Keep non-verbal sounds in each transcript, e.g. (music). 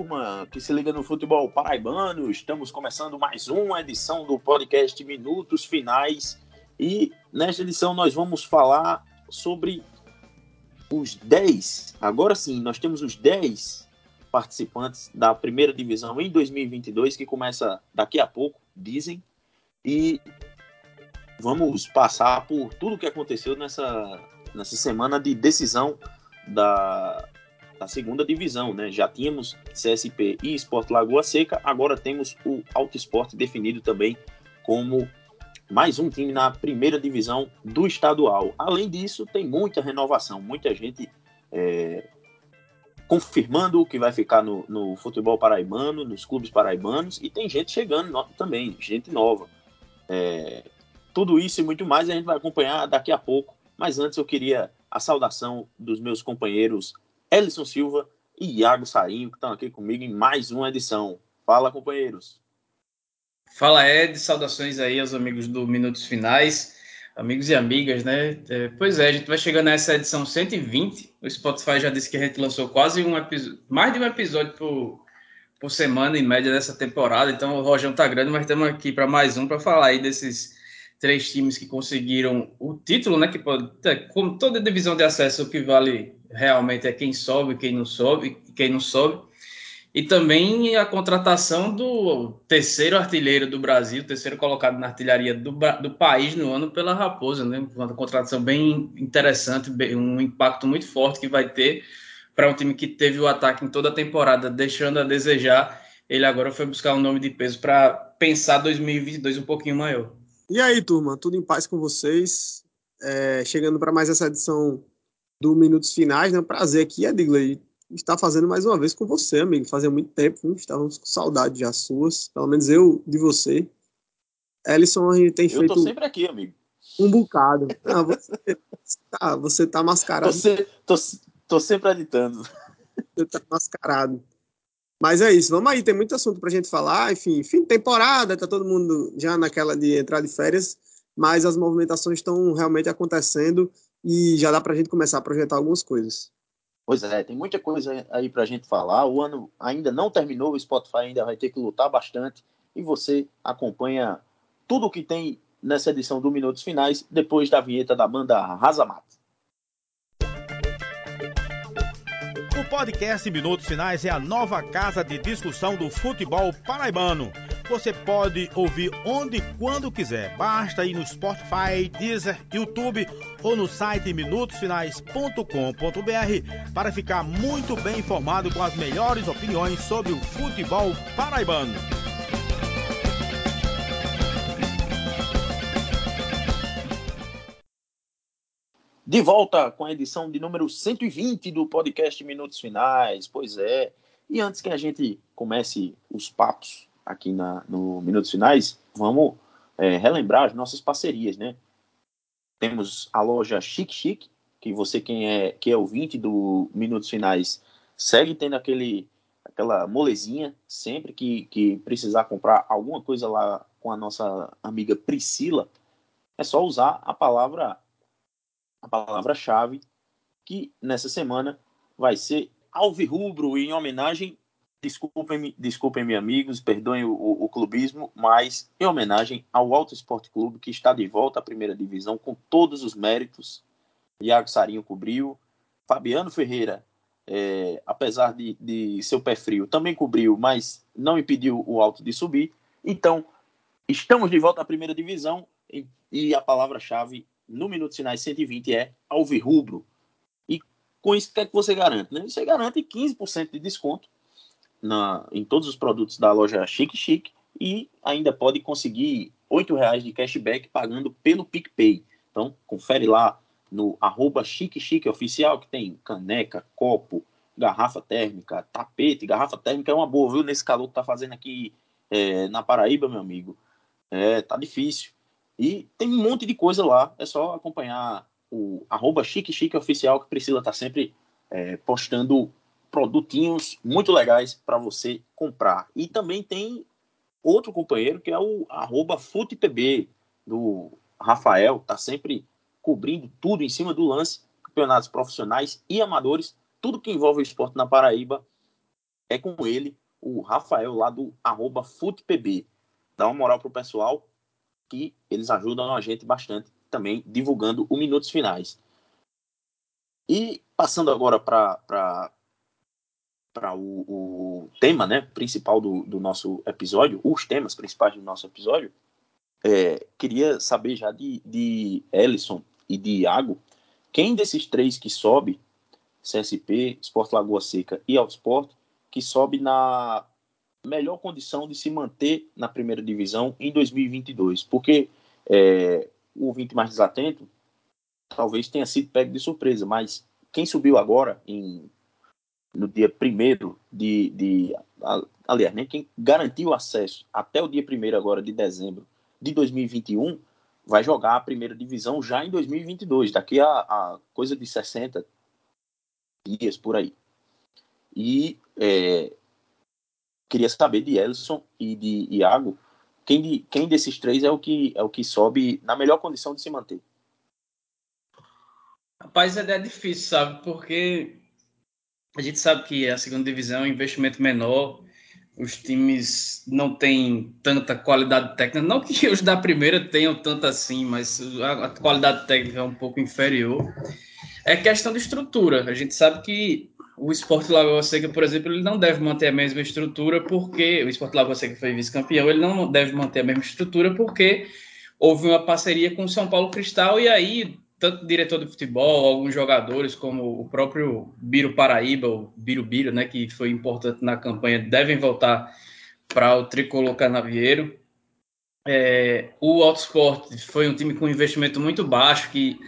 turma que se liga no futebol paraibano. Estamos começando mais uma edição do podcast Minutos Finais. E nesta edição nós vamos falar sobre os 10. Agora sim, nós temos os 10 participantes da primeira divisão em 2022, que começa daqui a pouco, dizem. E vamos passar por tudo o que aconteceu nessa, nessa semana de decisão da, da segunda divisão, né? Já tínhamos CSP e Esporte Lagoa Seca, agora temos o Alto Esporte definido também como mais um time na primeira divisão do estadual. Além disso, tem muita renovação, muita gente é, confirmando que vai ficar no, no, futebol paraibano, nos clubes paraibanos, e tem gente chegando no, também, gente nova. É, tudo isso e muito mais a gente vai acompanhar daqui a pouco, mas antes eu queria a saudação dos meus companheiros Ellison Silva e Iago Sarinho, que estão aqui comigo em mais uma edição. Fala, companheiros. Fala, Ed. Saudações aí aos amigos do Minutos Finais, amigos e amigas, né? É, pois é, a gente vai chegando nessa edição 120. O Spotify já disse que a gente lançou quase um episódio, mais de um episódio por, por semana, em média, dessa temporada. Então, o Rojão tá grande, mas estamos aqui para mais um para falar aí desses três times que conseguiram o título, né? Que pode, como toda divisão de acesso, o que vale realmente é quem sobe, quem não sobe, quem não sobe. E também a contratação do terceiro artilheiro do Brasil, terceiro colocado na artilharia do, do país no ano pela Raposa, né? Uma contratação bem interessante, um impacto muito forte que vai ter para um time que teve o ataque em toda a temporada, deixando a desejar. Ele agora foi buscar um nome de peso para pensar 2022 um pouquinho maior. E aí, turma, tudo em paz com vocês? É, chegando para mais essa edição do Minutos Finais, né? Prazer aqui, Edgley, estar fazendo mais uma vez com você, amigo. Fazia muito tempo, hein? estávamos com saudade já suas, pelo menos eu de você. Ellison, a gente tem eu feito. Eu tô sempre aqui, amigo. Um bocado. Ah, você, tá, você tá mascarado. Tô, se, tô, tô sempre editando. Você tá mascarado. Mas é isso, vamos aí, tem muito assunto pra gente falar. Enfim, fim de temporada, tá todo mundo já naquela de entrar de férias, mas as movimentações estão realmente acontecendo e já dá para a gente começar a projetar algumas coisas. Pois é, tem muita coisa aí para a gente falar. O ano ainda não terminou, o Spotify ainda vai ter que lutar bastante e você acompanha tudo o que tem nessa edição do Minutos Finais depois da vinheta da banda Razamat. O podcast Minutos Finais é a nova casa de discussão do futebol paraibano você pode ouvir onde e quando quiser. Basta ir no Spotify, Deezer, YouTube ou no site minutosfinais.com.br para ficar muito bem informado com as melhores opiniões sobre o futebol paraibano. De volta com a edição de número 120 do podcast Minutos Finais. Pois é. E antes que a gente comece os papos aqui na, no Minutos Finais, vamos é, relembrar as nossas parcerias, né? Temos a loja Chic Chic, que você quem é, que é ouvinte do Minutos Finais segue tendo aquele, aquela molezinha sempre que, que precisar comprar alguma coisa lá com a nossa amiga Priscila, é só usar a palavra a palavra-chave que nessa semana vai ser alvirrubro em homenagem Desculpem-me, desculpem amigos, perdoem o, o, clubismo, mas em homenagem ao Alto Esporte Clube, que está de volta à primeira divisão com todos os méritos. Iago Sarinho cobriu, Fabiano Ferreira, é, apesar de, de seu pé frio, também cobriu, mas não impediu o Alto de subir. Então, estamos de volta à primeira divisão e, e a palavra-chave no Minuto Sinais 120 é alvirrubro. E com isso, o que é que você garante? Né? Você garante 15% de desconto na, em todos os produtos da loja Chique Chique e ainda pode conseguir R$ reais de cashback pagando pelo PicPay. Então, confere lá no arroba Chique Chique Oficial, que tem caneca, copo, garrafa térmica, tapete. Garrafa térmica é uma boa, viu? Nesse calor que tá fazendo aqui é, na Paraíba, meu amigo. É, tá difícil. E tem um monte de coisa lá. É só acompanhar o arroba Chique Chique Oficial, que Priscila tá sempre é, postando produtinhos muito legais para você comprar. E também tem outro companheiro que é o arroba FutePB, do Rafael, tá sempre cobrindo tudo em cima do lance, campeonatos profissionais e amadores, tudo que envolve o esporte na Paraíba. é com ele, o Rafael, lá do arroba FutePB. Dá uma moral pro pessoal, que eles ajudam a gente bastante também divulgando o Minutos Finais. E passando agora para para o, o, tema né, principal do, do nosso episódio, os temas principais do nosso episódio, é, queria saber já de, de Ellison e de Iago, quem desses três que sobe, CSP, Sport Lagoa Seca e Autosport, que sobe na melhor condição de se manter na primeira divisão em 2022? Porque é, o ouvinte mais desatento talvez tenha sido pego de surpresa, mas quem subiu agora, em, no dia 1 de, de. Aliás, né, quem garantiu acesso até o dia 1 agora de dezembro de 2021 vai jogar a primeira divisão já em 2022, daqui a, a coisa de 60 dias por aí. E é, queria saber de Elson e de Iago quem, de, quem desses três é o que é o que sobe na melhor condição de se manter. Rapaz, é difícil, sabe? Porque a gente sabe que a segunda divisão é um investimento menor, os times não têm tanta qualidade técnica. Não que os da primeira tenham tanto assim, mas a, qualidade técnica é um pouco inferior. É questão de estrutura. A gente sabe que o Esporte Lagoa Seca, por exemplo, ele não deve manter a mesma estrutura porque o Esporte Lagoa Seca foi vice-campeão, ele não deve manter a mesma estrutura porque houve uma parceria com o São Paulo Cristal e aí tanto diretor de futebol, alguns jogadores, como o próprio Biro Paraíba, o Biro Biro, né, que foi importante na campanha, devem voltar para o tricolor canavieiro. É, o Autosport foi um time com investimento muito baixo, que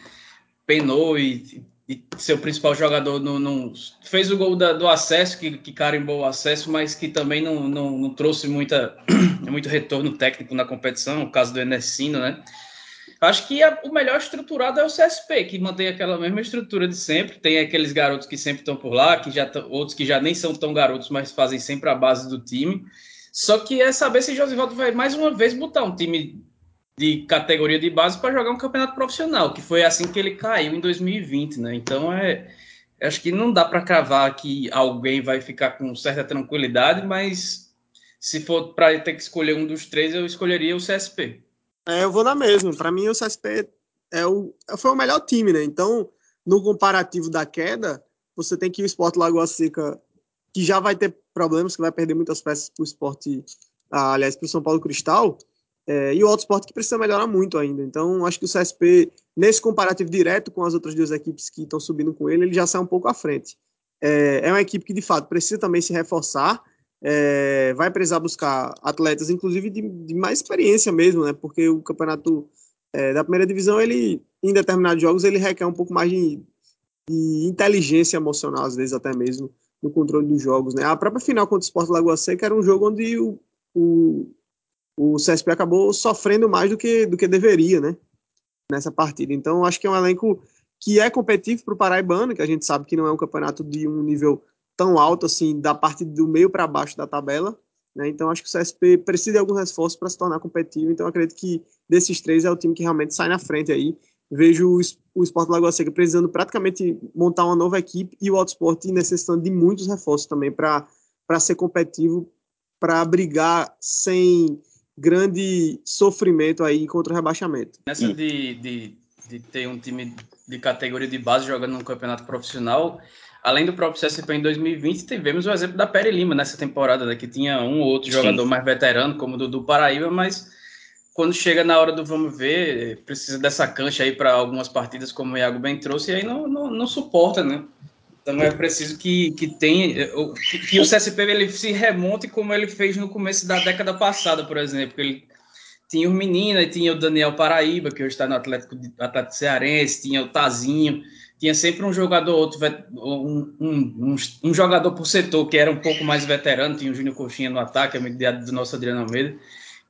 penou e, e seu principal jogador não, não fez o gol da, do acesso, que, que carimbou o acesso, mas que também não, não, não trouxe muita, (clears throat) muito retorno técnico na competição, o caso do Enesino, né? Acho que a, o melhor estruturado é o CSP, que mantém aquela mesma estrutura de sempre. Tem aqueles garotos que sempre estão por lá, que já outros que já nem são tão garotos, mas fazem sempre a base do time. Só que é saber se Josivaldo vai mais uma vez botar um time de categoria de base para jogar um campeonato profissional, que foi assim que ele caiu em 2020, né? Então é acho que não dá para cravar que alguém vai ficar com certa tranquilidade, mas se for para ter que escolher um dos três, eu escolheria o CSP. É, eu vou na mesma. Para mim, o CSP é o, foi o melhor time, né? Então, no comparativo da queda, você tem que o Sport Lagoa Seca, que já vai ter problemas, que vai perder muitas peças para o esporte, ah, aliás, para o São Paulo Cristal, é, e o Auto Sport que precisa melhorar muito ainda. Então, acho que o CSP, nesse comparativo direto com as outras duas equipes que estão subindo com ele, ele já sai um pouco à frente. É, é uma equipe que, de fato, precisa também se reforçar, é, vai precisar buscar atletas, inclusive de, de, mais experiência mesmo, né? Porque o campeonato é, da primeira divisão, ele, em determinados jogos, ele requer um pouco mais de, de, inteligência emocional, às vezes até mesmo, no controle dos jogos, né? A própria final contra o Sport Lagoa Seca era um jogo onde o, o, o CSP acabou sofrendo mais do que, do que deveria, né? Nessa partida. Então, acho que é um elenco que é competitivo para o Paraibano, que a gente sabe que não é um campeonato de um nível tão alto assim da parte do meio para baixo da tabela. Né? Então acho que o CSP precisa de alguns esforços para se tornar competitivo. Então acredito que desses três é o time que realmente sai na frente aí. Vejo o Sport Lagoa Seca precisando praticamente montar uma nova equipe e o Autosport necessitando de muitos reforços também para ser competitivo, para brigar sem grande sofrimento aí contra o rebaixamento. Nessa de, de, de ter um time de categoria de base jogando no campeonato profissional, além do próprio CSP em 2020, tivemos o exemplo da Pere Lima nessa temporada, né, que tinha um ou outro Sim. jogador mais veterano, como o do, do Paraíba, mas quando chega na hora do vamos ver, precisa dessa cancha aí para algumas partidas, como o Iago bem trouxe, e aí não, não, não suporta, né? Então é preciso que, que tenha que, que, o CSP ele se remonte como ele fez no começo da década passada, por exemplo. Ele tinha o Menina, tinha o Daniel Paraíba, que hoje está no Atlético, Atlético Cearense, tinha o Tazinho, tinha sempre um jogador outro, um, um, um, jogador por setor que era um pouco mais veterano, tinha o Júnior Coxinha no ataque, amigo do nosso Adriano Almeida,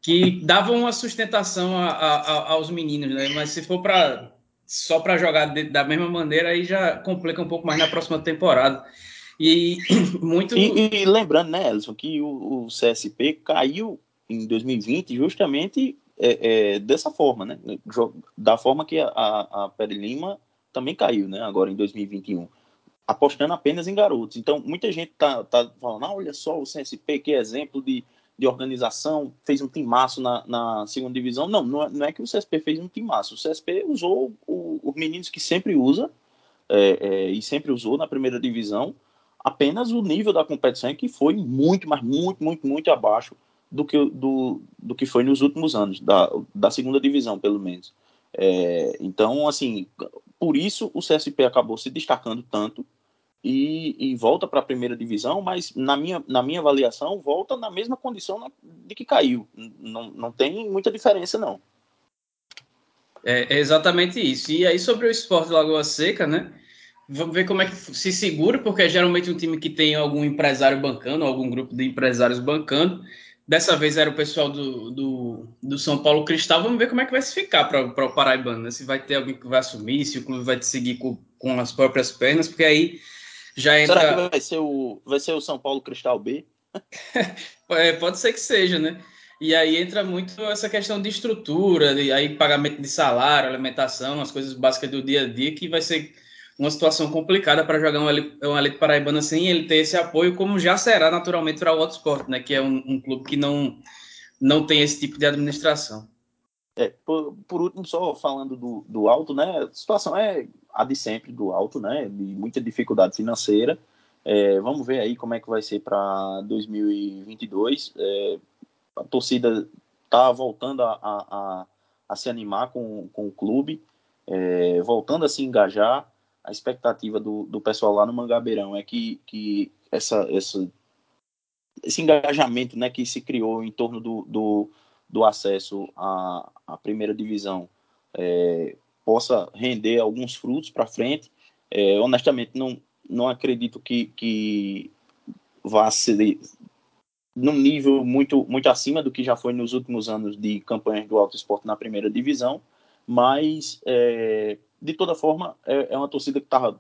que dava uma sustentação a, a, aos meninos, né? Mas se for para só para jogar de, da mesma maneira, aí já complica um pouco mais na próxima temporada. E (clears throat) muito. E, e lembrando, né, Elson, que o, o, CSP caiu em 2020 justamente é, é, dessa forma, né? Da forma que a, a Pere Lima também caiu, né? Agora em 2021. apostando apenas em garotos. Então, muita gente tá, tá falando, ah, olha só o CSP, que exemplo de, de organização, fez um timaço na, na segunda divisão. Não, não é, não é que o CSP fez um timaço. O CSP usou os meninos que sempre usa, é, é, e sempre usou na primeira divisão, apenas o nível da competição é que foi muito, mas muito, muito, muito abaixo do que, do, do que foi nos últimos anos, da, da segunda divisão, pelo menos. É, então, assim, por isso o CSP acabou se destacando tanto e, e volta para a primeira divisão, mas na minha, na minha avaliação, volta na mesma condição de que caiu. Não, não tem muita diferença, não. É, é exatamente isso. E aí, sobre o esporte Lagoa Seca, né? Vamos ver como é que se segura, porque é geralmente um time que tem algum empresário bancando, algum grupo de empresários bancando. Dessa vez era o pessoal do, do, do São Paulo Cristal. Vamos ver como é que vai se ficar para o Paraibano. Né? Se vai ter alguém que vai assumir, se o clube vai seguir com, com as próprias pernas, porque aí já entra. Será que vai ser o, vai ser o São Paulo Cristal B? (laughs) é, pode ser que seja, né? E aí entra muito essa questão de estrutura, de, aí pagamento de salário, alimentação, as coisas básicas do dia a dia, que vai ser uma situação complicada para jogar um um elite paraibano sem ele ter esse apoio, como já será naturalmente para o Autosport, né? Que é um, um, clube que não, não tem esse tipo de administração. É, por, por último, só falando do, do alto, né? A situação é a de sempre do alto, né? De muita dificuldade financeira. É, vamos ver aí como é que vai ser para 2022. É, a torcida está voltando a, a, a, a, se animar com, com o clube, é, voltando a se engajar a expectativa do, do pessoal lá no Mangabeirão é que, que essa, essa, esse engajamento né, que se criou em torno do, do, do acesso à, à primeira divisão é, possa render alguns frutos para frente. É, honestamente, não, não acredito que, que vá ser num nível muito, muito acima do que já foi nos últimos anos de campanhas do Alto Esporte na primeira divisão, mas é, de toda forma, é, é uma torcida que estava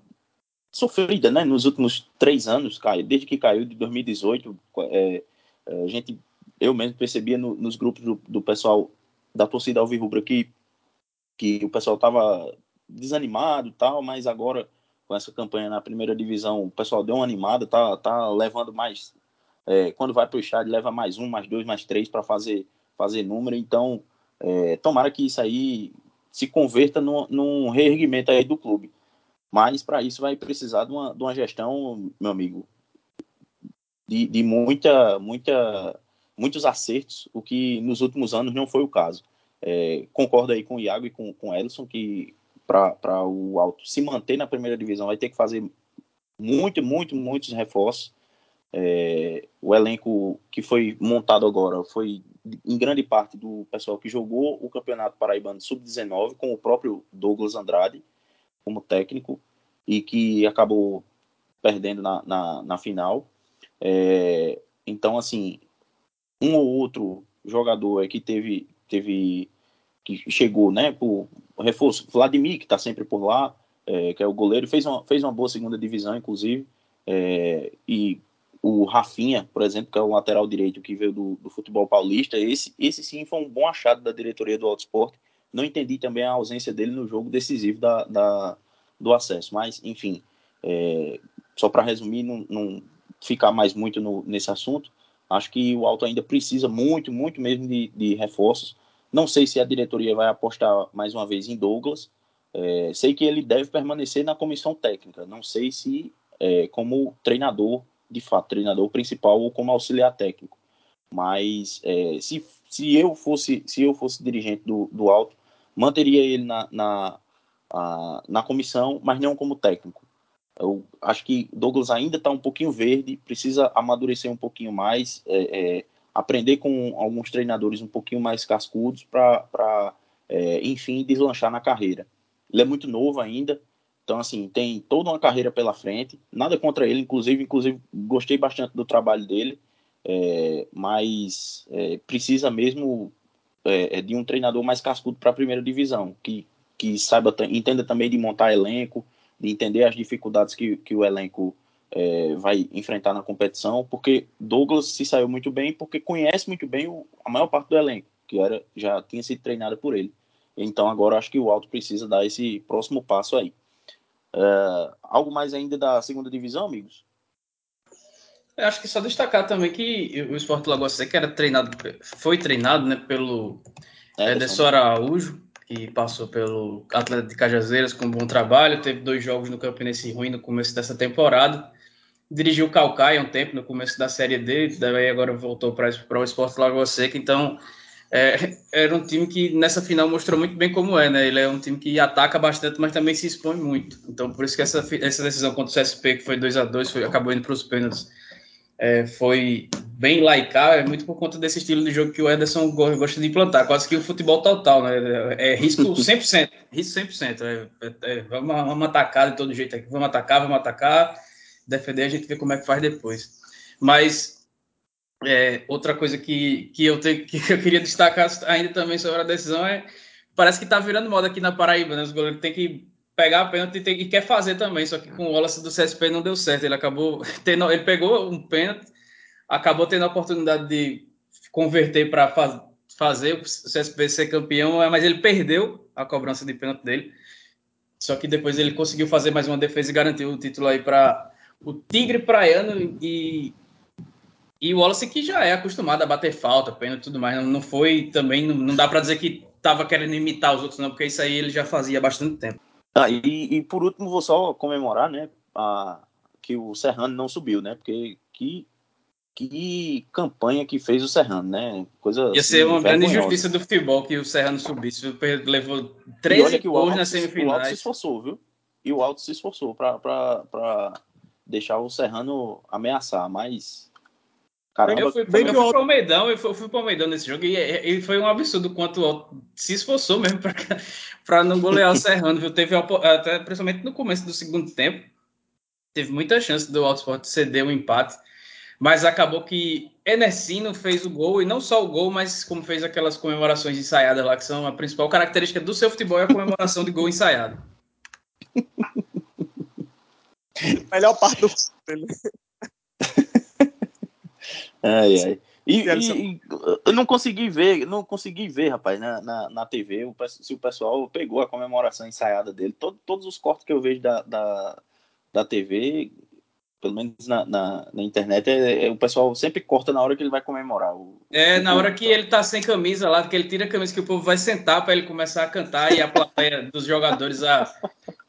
sofrida, né? Nos últimos três anos, cai, desde que caiu de 2018, é, é, a gente, eu mesmo percebia no, nos grupos do, do, pessoal da torcida Alvirrubra que que o pessoal estava desanimado tal, mas agora com essa campanha na primeira divisão, o pessoal deu uma animada, tá, tá levando mais, é, quando vai para o estádio, leva mais um, mais dois, mais três para fazer, fazer número, então é, tomara que isso aí se converta num reerguimento aí do clube. Mas para isso vai precisar de uma, de uma gestão, meu amigo, de, de muita, muita, muitos acertos, o que nos últimos anos não foi o caso. É, concordo aí com o Iago e com, com o Ellison que para o Alto se manter na primeira divisão vai ter que fazer muito, muito, muitos reforços. É, o elenco que foi montado agora foi em grande parte do pessoal que jogou o Campeonato Paraibano Sub-19, com o próprio Douglas Andrade como técnico, e que acabou perdendo na, na, na final. É, então, assim, um ou outro jogador é que teve, teve que chegou, né, por reforço, Vladimir, que está sempre por lá, é, que é o goleiro, fez uma, fez uma boa segunda divisão, inclusive, é, e o Rafinha, por exemplo, que é o lateral direito que veio do, do futebol paulista, esse, esse sim foi um bom achado da diretoria do Autosport. Não entendi também a ausência dele no jogo decisivo da, da do acesso, mas enfim, é, só para resumir, não, não, ficar mais muito no, nesse assunto, acho que o Alto ainda precisa muito, muito mesmo de, de reforços. Não sei se a diretoria vai apostar mais uma vez em Douglas. É, sei que ele deve permanecer na comissão técnica. Não sei se é, como treinador de fato, treinador principal ou como auxiliar técnico. Mas é, se, se eu fosse se eu fosse dirigente do, do Alto, manteria ele na, na, a, na comissão, mas não como técnico. Eu acho que Douglas ainda está um pouquinho verde, precisa amadurecer um pouquinho mais, é, é, aprender com alguns treinadores um pouquinho mais cascudos para, é, enfim, deslanchar na carreira. Ele é muito novo ainda, então, assim, tem toda uma carreira pela frente. Nada contra ele, inclusive, inclusive gostei bastante do trabalho dele, é, mas é, precisa mesmo é, é de um treinador mais cascudo para a primeira divisão, que, que saiba, entenda também de montar elenco, de entender as dificuldades que, que o elenco é, vai enfrentar na competição, porque Douglas se saiu muito bem, porque conhece muito bem o, a maior parte do elenco, que era já tinha sido treinada por ele. Então agora acho que o Alto precisa dar esse próximo passo aí. É, algo mais ainda da segunda divisão, amigos? Eu acho que só destacar também que o Esporte Lagoa Seca era treinado, foi treinado né, pelo é, Ederson Araújo, que passou pelo Atlético de Cajazeiras com um bom trabalho, teve dois jogos no Campinense ruim no começo dessa temporada, dirigiu o Calcaia um tempo no começo da Série D, daí agora voltou para o Esporte Lagoa Seca, então é, era um time que nessa final mostrou muito bem como é, né? Ele é um time que ataca bastante, mas também se expõe muito. Então, por isso que essa, essa decisão contra o CSP, que foi 2 a 2 foi, acabou indo para os pênaltis, é, foi bem laicar, é muito por conta desse estilo de jogo que o Ederson gosta de implantar, quase que o futebol total, né? É, é risco (laughs) 100%, risco 100%. É, é, é, vamos, vamos atacar de todo jeito aqui, vamos atacar, vamos atacar, defender, a gente vê como é que faz depois. Mas é, outra coisa que, que, eu (laughs) que eu queria destacar ainda também sobre a decisão é parece que tá virando moda aqui na Paraíba, né? Os goleiros têm que pegar a pênalti e, tem, e quer fazer também, só que com o Wallace do CSP não deu certo. Ele acabou (laughs) tendo, ele pegou um pênalti, acabou tendo a oportunidade de converter para faz, fazer o CSP ser campeão, mas ele perdeu a cobrança de pênalti dele. Só que depois ele conseguiu fazer mais uma defesa e garantiu o título aí para o Tigre Praiano e e o Wallace que já é acostumado a bater falta, pênalti e tudo mais, não, não foi também, não, não dá para dizer que estava querendo imitar os outros, não, porque isso aí ele já fazia há bastante tempo. Ah, e, e por último, vou só comemorar, né, a, que o Serrano não subiu, né, porque que, que campanha que fez o Serrano, né, coisa Ia ser uma grande injustiça do futebol que o Serrano subisse, levou 13 gols nas semifinais. O Alto se esforçou, viu? E o Alto se esforçou para deixar o Serrano ameaçar, mas Caramba, eu fui, bem eu fui pro Almeidão, eu fui, eu fui pro Almeidão nesse jogo e, e, foi um absurdo quanto o se esforçou mesmo para (laughs) não golear o Serrano, viu? Teve até principalmente no começo do segundo tempo, teve muita chance do Alto Sport ceder o um empate, mas acabou que Enesino fez o gol e não só o gol, mas como fez aquelas comemorações ensaiadas lá, que são a principal característica do seu futebol é a comemoração de gol ensaiado. (laughs) Melhor parte do (laughs) Ai, ai. E, e, eu não consegui ver, não consegui ver, rapaz, na, na, na, TV, o, se o pessoal pegou a comemoração ensaiada dele. Todo, todos os cortes que eu vejo da, da, da TV, pelo menos na, na, na internet, é, é, o pessoal sempre corta na hora que ele vai comemorar. O, é, o na hora que ele tá sem camisa lá, que ele tira a camisa, que o povo vai sentar para ele começar a cantar e a plateia dos jogadores a,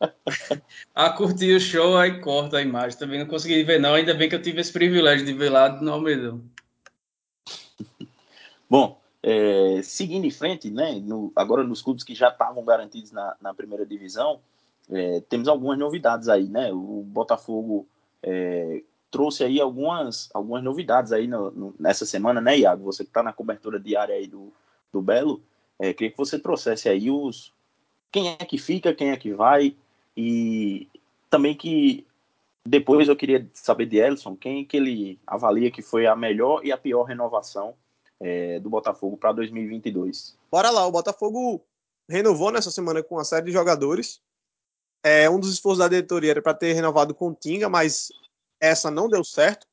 (laughs) a curtir o show, aí corta a imagem. Também não consegui ver, não. Ainda bem que eu tive esse privilégio de ver lá no Almedão. (laughs) Bom, é, seguindo em frente, né, no, agora nos clubes que já estavam garantidos na, na primeira divisão, é, temos algumas novidades aí, né? O Botafogo é, trouxe aí algumas, algumas novidades aí no, no, nessa semana, né, Iago? Você que está na cobertura diária aí do, do Belo, é, queria que você trouxesse aí os quem é que fica, quem é que vai, e também que depois eu queria saber de Elson, quem que ele avalia que foi a melhor e a pior renovação é, do Botafogo para 2022. Bora lá, o Botafogo renovou nessa semana com uma série de jogadores. É, um dos esforços da diretoria era para ter renovado com o Tinga, mas essa não deu certo.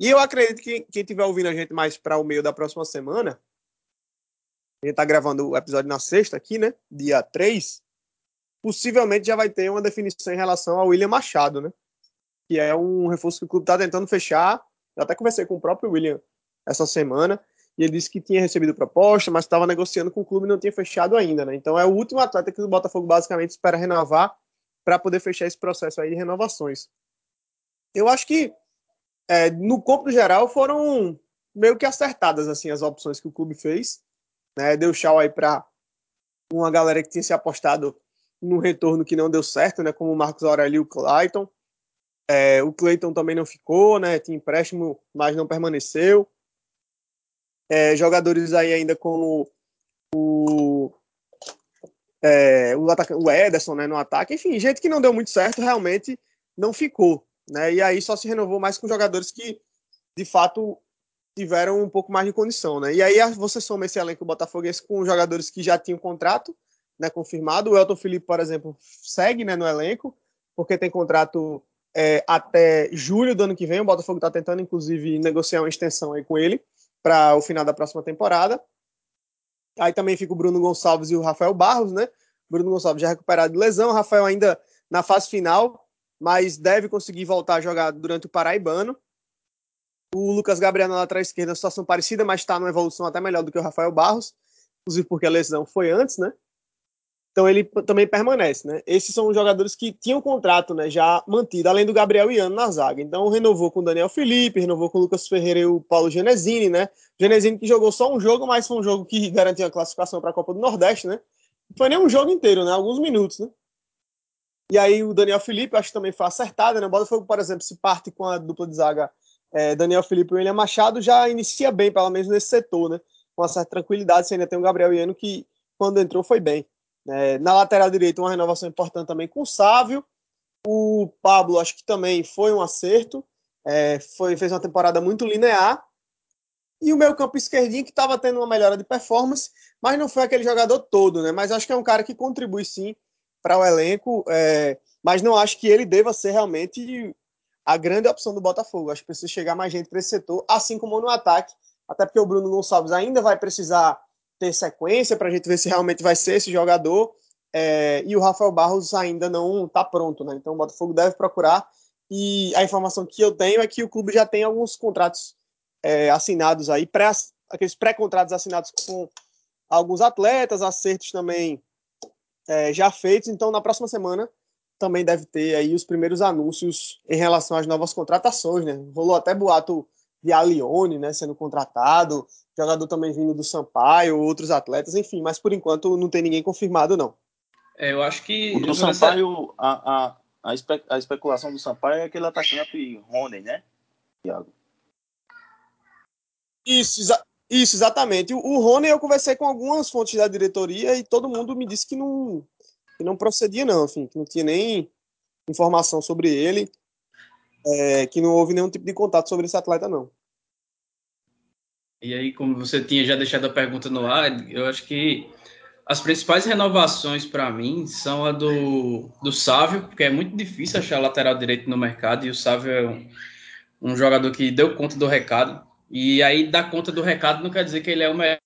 E eu acredito que quem estiver ouvindo a gente mais para o meio da próxima semana, a gente está gravando o episódio na sexta aqui, né? Dia 3 possivelmente já vai ter uma definição em relação ao William Machado, né? Que é um reforço que o clube está tentando fechar. Eu até conversei com o próprio William essa semana e ele disse que tinha recebido proposta, mas estava negociando com o clube e não tinha fechado ainda, né? Então é o último atleta que o Botafogo basicamente espera renovar para poder fechar esse processo aí de renovações. Eu acho que é, no corpo geral foram meio que acertadas assim as opções que o clube fez, né? Deu tchau aí para uma galera que tinha se apostado no retorno que não deu certo, né? Como o Marcos Aurélio e o Clayton. É, o Clayton também não ficou, né? Tinha empréstimo, mas não permaneceu. É, jogadores aí ainda como o, é, o, o Ederson né, no ataque. Enfim, gente que não deu muito certo realmente não ficou. Né? E aí só se renovou mais com jogadores que, de fato, tiveram um pouco mais de condição. Né? E aí você soma esse elenco botafoguense com jogadores que já tinham contrato né, confirmado. O Elton Felipe, por exemplo, segue né, no elenco, porque tem contrato é, até julho do ano que vem. O Botafogo está tentando, inclusive, negociar uma extensão aí com ele para o final da próxima temporada. Aí também fica o Bruno Gonçalves e o Rafael Barros, né? Bruno Gonçalves já recuperado de lesão, o Rafael ainda na fase final, mas deve conseguir voltar a jogar durante o Paraibano. O Lucas Gabriel na lateral esquerda, situação parecida, mas está numa evolução até melhor do que o Rafael Barros, inclusive porque a lesão foi antes, né? Então ele também permanece, né? Esses são os jogadores que tinham contrato, né, já mantido, além do Gabriel Iano na zaga. Então renovou com o Daniel Felipe, renovou com o Lucas Ferreira e o Paulo Genesini, né? Genesini que jogou só um jogo, mas foi um jogo que (laughs) garantiu a classificação para a Copa do Nordeste, né? Não foi nem um jogo inteiro, né? Alguns minutos, né? E aí o Daniel Felipe, acho que também foi acertado, né? O Botafogo, por exemplo, se parte com a dupla de zaga é, Daniel Felipe e William Machado, já inicia bem, pelo menos nesse setor, né? Com uma certa tranquilidade, você ainda tem o Gabriel Iano que, quando entrou, foi bem. É, na lateral direita, uma renovação importante também com o Sávio. O Pablo, acho que também foi um acerto. É, foi, fez uma temporada muito linear. E o meu campo esquerdinho, que estava tendo uma melhora de performance, mas não foi aquele jogador todo, né? Mas acho que é um cara que contribui sim para o elenco, é, mas não acho que ele deva ser realmente a grande opção do Botafogo. Acho que precisa chegar mais gente para esse setor, assim como no ataque, até porque o Bruno Gonçalves ainda vai precisar ter sequência para a gente ver se realmente vai ser esse jogador. É, e o Rafael Barros ainda não está pronto, né? Então o Botafogo deve procurar. E a informação que eu tenho é que o clube já tem alguns contratos é, assinados aí, pré, aqueles pré-contratos assinados com alguns atletas, acertos também é, já feitos. Então na próxima semana também deve ter aí os primeiros anúncios em relação às novas contratações, né? Rolou até boato de Alione, né, sendo contratado, jogador também vindo do Sampaio, outros atletas, enfim, mas por enquanto não tem ninguém confirmado, não. É, eu acho que. O do Sampaio, a, a, a, espe, a, especulação do Sampaio é aquele atacante Rony, né, Thiago? Isso, exa isso, exatamente. O, o Rony eu conversei com algumas fontes da diretoria e todo mundo me disse que não, que não procedia, não, enfim, que não tinha nem informação sobre ele é, que não houve nenhum tipo de contato sobre esse atleta, não. E aí, como você tinha já deixado a pergunta no ar, eu acho que as principais renovações para mim são a do, do Sávio, porque é muito difícil achar lateral direito no mercado, e o Sávio é um, um jogador que deu conta do recado. E aí, dar conta do recado não quer dizer que ele é o melhor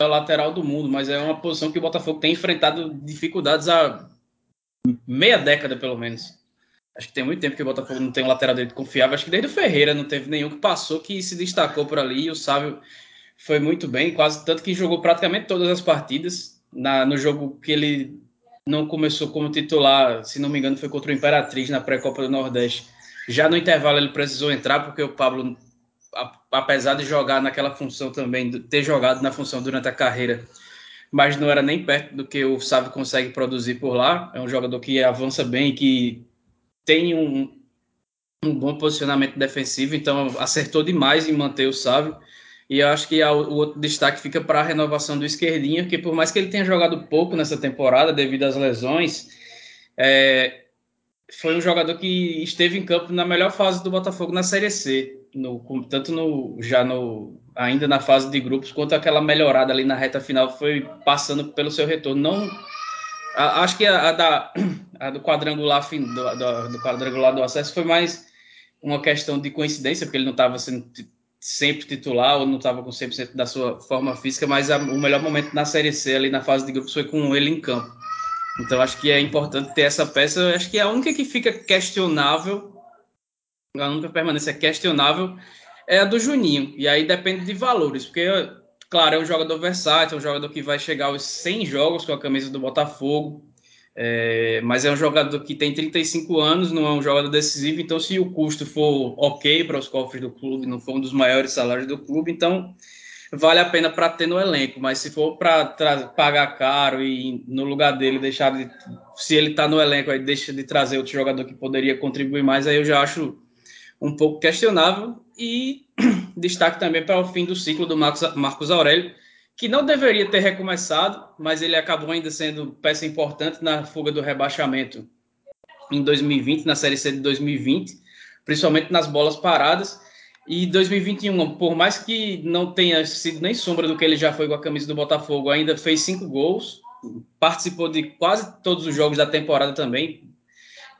lateral do mundo, mas é uma posição que o Botafogo tem enfrentado dificuldades há meia década, pelo menos. Acho que tem muito tempo que o Botafogo não tem um lateral direito confiável. Acho que desde o Ferreira não teve nenhum que passou que se destacou por ali. E o Sávio foi muito bem, quase tanto que jogou praticamente todas as partidas. Na, no jogo que ele não começou como titular, se não me engano, foi contra o Imperatriz na pré-copa do Nordeste. Já no intervalo ele precisou entrar porque o Pablo, apesar de jogar naquela função também, ter jogado na função durante a carreira, mas não era nem perto do que o Sávio consegue produzir por lá. É um jogador que avança bem, que tem um, um bom posicionamento defensivo, então acertou demais em manter o Sávio. E eu acho que o outro destaque fica para a renovação do esquerdinho, que por mais que ele tenha jogado pouco nessa temporada devido às lesões, é, foi um jogador que esteve em campo na melhor fase do Botafogo na Série C, no, tanto no já no ainda na fase de grupos quanto aquela melhorada ali na reta final foi passando pelo seu retorno. Não a, acho que a, a, da, a do quadrangular fim, do, do, do, quadrangular do acesso foi mais uma questão de coincidência, porque ele não estava sendo sempre titular ou não estava com 100% da sua forma física, mas a, o melhor momento na Série C, ali na fase de grupos, foi com ele em campo. Então acho que é importante ter essa peça. Acho que é a única que fica questionável, a única permanência questionável é a do Juninho. E aí depende de valores, porque Claro, é um jogador versátil, é um jogador que vai chegar aos 100 jogos com a camisa do Botafogo, é, mas é um jogador que tem 35 anos, não é um jogador decisivo, então se o custo for ok para os cofres do clube, não for um dos maiores salários do clube, então vale a pena para ter no elenco, mas se for para pagar caro e no lugar dele deixar de, se ele está no elenco aí deixa de trazer outro jogador que poderia contribuir mais, aí eu já acho um pouco questionável e (clears throat) destaque também para o fim do ciclo do Marcos, Marcos Aurélio, que não deveria ter recomeçado, mas ele acabou ainda sendo peça importante na fuga do rebaixamento em 2020, na Série C de 2020, principalmente nas bolas paradas. E 2021, por mais que não tenha sido nem sombra do que ele já foi com a camisa do Botafogo, ainda fez cinco gols, participou de quase todos os jogos da temporada também,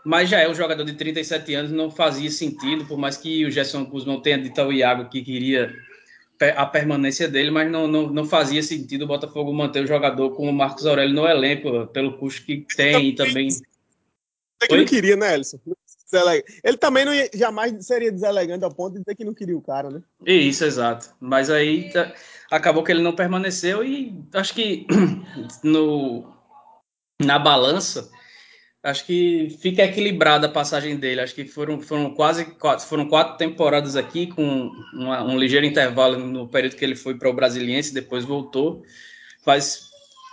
mas já é um jogador de 37 anos, não fazia sentido, por mais que o Gerson Guzmão tenha dito ao Iago que queria a permanência dele, mas não, não, não fazia sentido o Botafogo manter o jogador com o Marcos Aurélio no elenco, pelo custo que tem e também Você que não queria, né, Elson? Ele também não ia, jamais seria deselegante ao ponto de dizer que não queria o cara, né? Isso, exato. Mas aí tá, acabou que ele não permaneceu e acho que (clears throat) no, na balança acho que fica equilibrada a passagem dele. Acho que foram, foram quase quatro, foram quatro temporadas aqui, com uma, um ligeiro intervalo no período que ele foi para o Brasiliense, depois voltou. Mas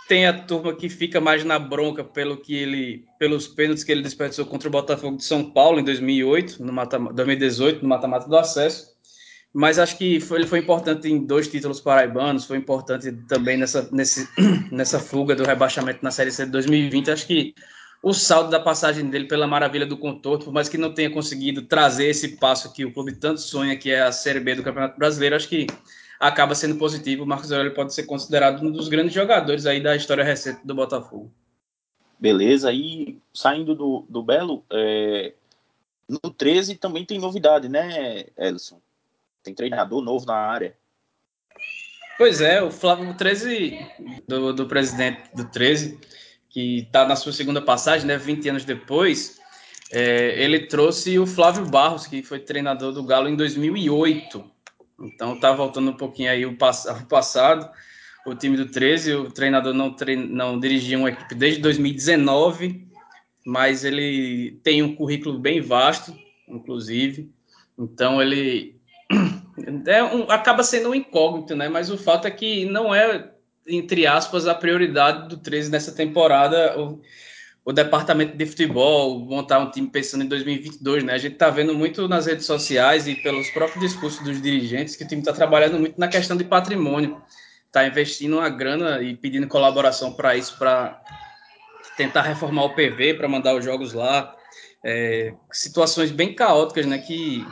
tem a turma que fica mais na bronca pelo que ele, pelos pênaltis que ele desperdiçou contra o Botafogo de São Paulo em 2008, no mata, 2018, no mata-mata do acesso. Mas acho que foi, ele foi importante em dois títulos paraibanos, foi importante também nessa, nesse, (clears throat) nessa fuga do rebaixamento na Série C de 2020. Acho que o saldo da passagem dele pela maravilha do contorno, por mais que não tenha conseguido trazer esse passo que o clube tanto sonha, que é a Série B do Campeonato Brasileiro, acho que acaba sendo positivo. O Marcos Aurélio pode ser considerado um dos grandes jogadores aí da história recente do Botafogo. Beleza, e saindo do, do Belo, é, no 13 também tem novidade, né, Elson? Tem treinador novo na área. Pois é, o Flávio 13, do, do presidente do 13, que está na sua segunda passagem, né, 20 anos depois, é, ele trouxe o Flávio Barros, que foi treinador do Galo em 2008. Então tá voltando um pouquinho aí o, pass o passado. O time do 13, o treinador não, trein não dirigia uma equipe desde 2019, mas ele tem um currículo bem vasto, inclusive. Então ele (clears throat) é um, acaba sendo um incógnito, né? Mas o fato é que não é entre aspas, a prioridade do 13 nessa temporada, o, o departamento de futebol, montar um time pensando em 2022, né? A gente está vendo muito nas redes sociais e pelos próprios discursos dos dirigentes que o time está trabalhando muito na questão de patrimônio, está investindo uma grana e pedindo colaboração para isso, para tentar reformar o PV, para mandar os jogos lá. É, situações bem caóticas, né? Que,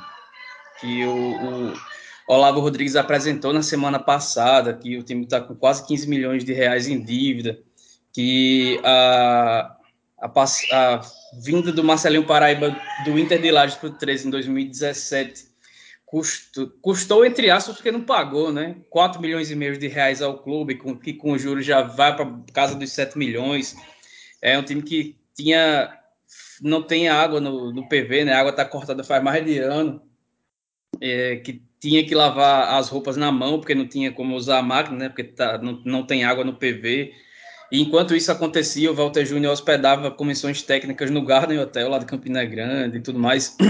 que o, o Olavo Rodrigues apresentou na semana passada que o time está com quase 15 milhões de reais em dívida, que a, a, a vinda do Marcelinho Paraíba do Inter de Lages para o 13 em 2017 custou, custou, entre aspas, porque não pagou, né? 4 milhões e meio de reais ao clube, com, que com juros já vai para casa dos 7 milhões. É um time que tinha não tem água no, no PV, né? A água está cortada faz mais de ano. É, que tinha que lavar as roupas na mão, porque não tinha como usar a máquina, né? Porque tá, não, não tem água no PV. E enquanto isso acontecia, o Walter Júnior hospedava comissões técnicas no Garden Hotel, lá de Campina Grande e tudo mais. (clears throat)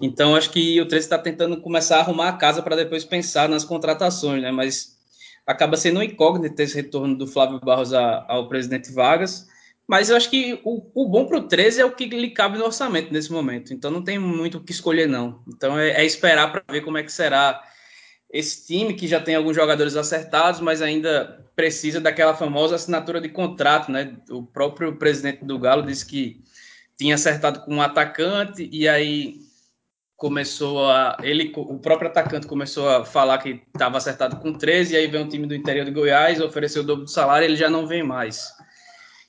Então, acho que o 13 está tentando começar a arrumar a casa para depois pensar nas contratações, né? Mas acaba sendo um incógnito esse retorno do Flávio Barros a, ao presidente Vargas. Mas eu acho que o, o bom para o 13 é o que lhe cabe no orçamento nesse momento. Então não tem muito o que escolher, não. Então é, é esperar para ver como é que será esse time que já tem alguns jogadores acertados, mas ainda precisa daquela famosa assinatura de contrato, né? O próprio presidente do Galo disse que tinha acertado com um atacante e aí começou a ele o próprio atacante começou a falar que estava acertado com 13 e aí vem um time do interior de Goiás ofereceu o dobro do salário, ele já não vem mais.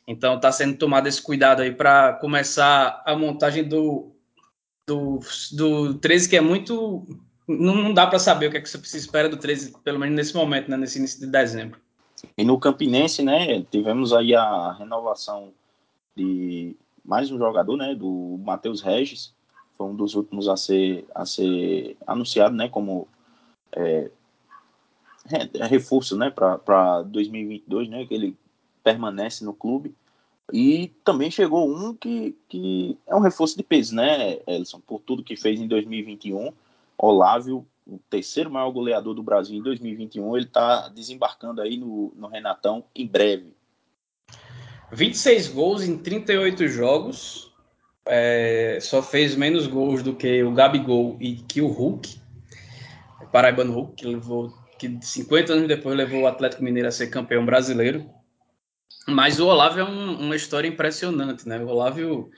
Então está sendo tomado esse cuidado aí para começar a montagem do, do, do 13, que é muito. Não, não dá para saber o que, é que você espera do 13, pelo menos nesse momento, né, nesse início de dezembro. E no Campinense, né, tivemos aí a renovação de mais um jogador, né, do Matheus Regis, foi um dos últimos a ser, a ser anunciado, né, como é, reforço, né, para 2022, né, que ele permanece no clube. E também chegou um que, que é um reforço de peso, né, Elson? Por tudo que fez em 2021. Olávio, o terceiro maior goleador do Brasil em 2021, ele está desembarcando aí no, no Renatão em breve. 26 gols em 38 jogos. É, só fez menos gols do que o Gabigol e que o Hulk. Paraibano Hulk, que levou que 50 anos depois levou o Atlético Mineiro a ser campeão brasileiro. Mas o Olavo é um, uma história impressionante, né? O Olavo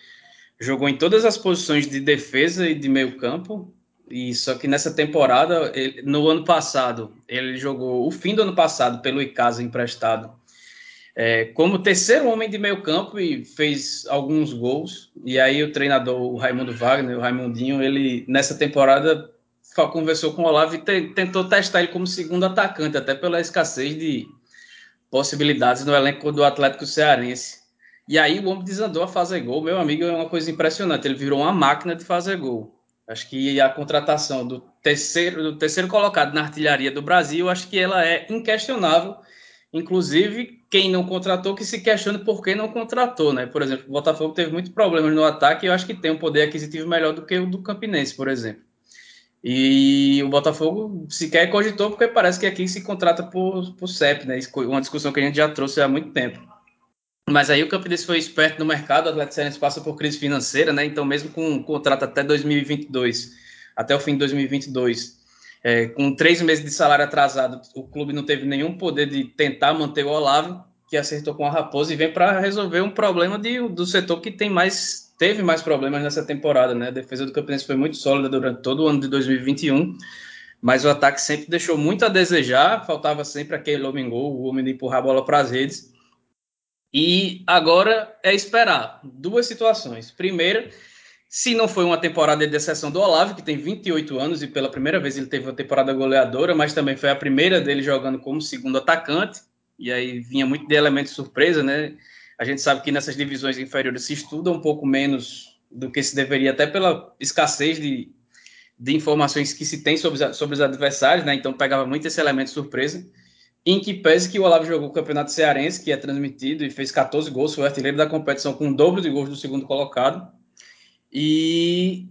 jogou em todas as posições de defesa e de meio campo, e só que nessa temporada, ele, no ano passado, ele jogou o fim do ano passado pelo Icasa emprestado é, como terceiro homem de meio campo e fez alguns gols. E aí o treinador o Raimundo Wagner, o Raimundinho, ele nessa temporada conversou com o Olavo e te, tentou testar ele como segundo atacante, até pela escassez de, possibilidades no elenco do Atlético Cearense. E aí o homem desandou a fazer gol. Meu amigo, é uma coisa impressionante. Ele virou uma máquina de fazer gol. Acho que a contratação do terceiro, do terceiro colocado na artilharia do Brasil, acho que ela é inquestionável. Inclusive, quem não contratou, que se questione por que não contratou, né? Por exemplo, o Botafogo teve muitos problemas no ataque e eu acho que tem um poder aquisitivo melhor do que o do Campinense, por exemplo. E o Botafogo sequer cogitou, porque parece que aqui se contrata por, por CEP, né? Uma discussão que a gente já trouxe há muito tempo. Mas aí o Campinense foi esperto no mercado, o Atlético Cearense passa por crise financeira, né? Então, mesmo com um contrato até 2022, até o fim de 2022, é, com três meses de salário atrasado, o clube não teve nenhum poder de tentar manter o Olavo, que acertou com a Raposa e vem para resolver um problema de, do setor que tem mais teve mais problemas nessa temporada, né? A defesa do Campinense foi muito sólida durante todo o ano de 2021, mas o ataque sempre deixou muito a desejar, faltava sempre aquele homem gol, o homem de empurrar a bola para as redes. E agora é esperar duas situações. Primeira, se não foi uma temporada de exceção do Olavo, que tem 28 anos e pela primeira vez ele teve uma temporada goleadora, mas também foi a primeira dele jogando como segundo atacante, e aí vinha muito de elemento surpresa, né? A gente sabe que nessas divisões inferiores se estuda um pouco menos do que se deveria, até pela escassez de, de informações que se tem sobre os, sobre os adversários, né? Então pegava muito esse elemento surpresa. Em que pese que o Olavo jogou o Campeonato Cearense, que é transmitido, e fez 14 gols, foi artilheiro da competição com o dobro de gols do segundo colocado. E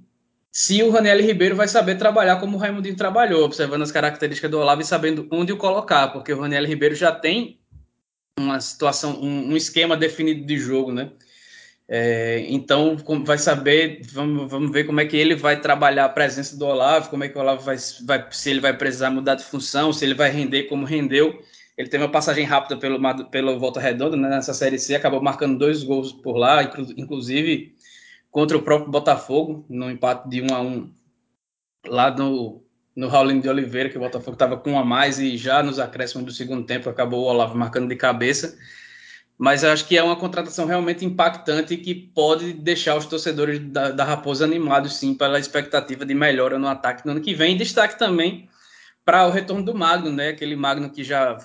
se o Raniel Ribeiro vai saber trabalhar como o Raimundinho trabalhou, observando as características do Olavo e sabendo onde o colocar, porque o Raniel Ribeiro já tem uma situação, um, um esquema definido de jogo, né? É, então, vai saber, vamos, vamos ver como é que ele vai trabalhar a presença do Olavo, como é que o Olavo vai, vai, se ele vai precisar mudar de função, se ele vai render como rendeu. Ele teve uma passagem rápida pelo, pelo Volta Redonda né, nessa Série C, acabou marcando dois gols por lá, inclusive contra o próprio Botafogo, no empate de 1 a 1 lá no, no Raulino de Oliveira, que o Botafogo estava com um a mais e já nos acréscimos do segundo tempo acabou o Olavo marcando de cabeça. Mas eu acho que é uma contratação realmente impactante que pode deixar os torcedores da, da Raposa animados, sim, pela expectativa de melhora no ataque no ano que vem. destaque também para o retorno do Magno, né? Aquele Magno que já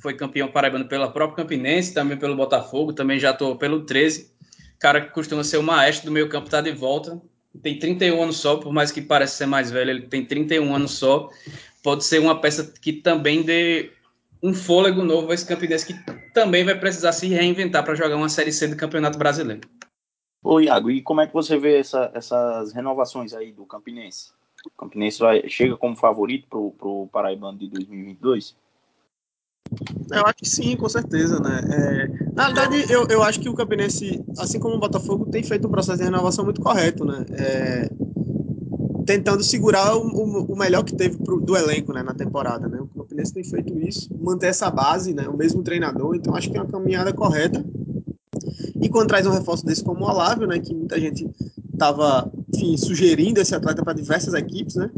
foi campeão paraibano pela própria Campinense, também pelo Botafogo, também já atuou pelo 13. Cara que costuma ser o maestro do meio campo, está de volta tem 31 anos só, por mais que pareça ser mais velho, ele tem 31 anos só. Pode ser uma peça que também dê um fôlego novo a esse Campinense, que também vai precisar se reinventar para jogar uma Série C do Campeonato Brasileiro. Ô Iago, e como é que você vê essa, essas renovações aí do Campinense? O Campinense vai, chega como favorito para o Paraibano de 2022? Eu acho que sim, com certeza, né? É, na verdade, eu, eu acho que o Campinense, assim como o Botafogo, tem feito um processo de renovação muito correto, né? É, tentando segurar o, o, o, melhor que teve pro, do elenco né, na temporada, né? O Campinense tem feito isso, manter essa base, né? O mesmo treinador, então acho que é uma caminhada correta. E quando traz um reforço desse como o Olávio, né? Que muita gente estava, sugerindo esse atleta para diversas equipes, né?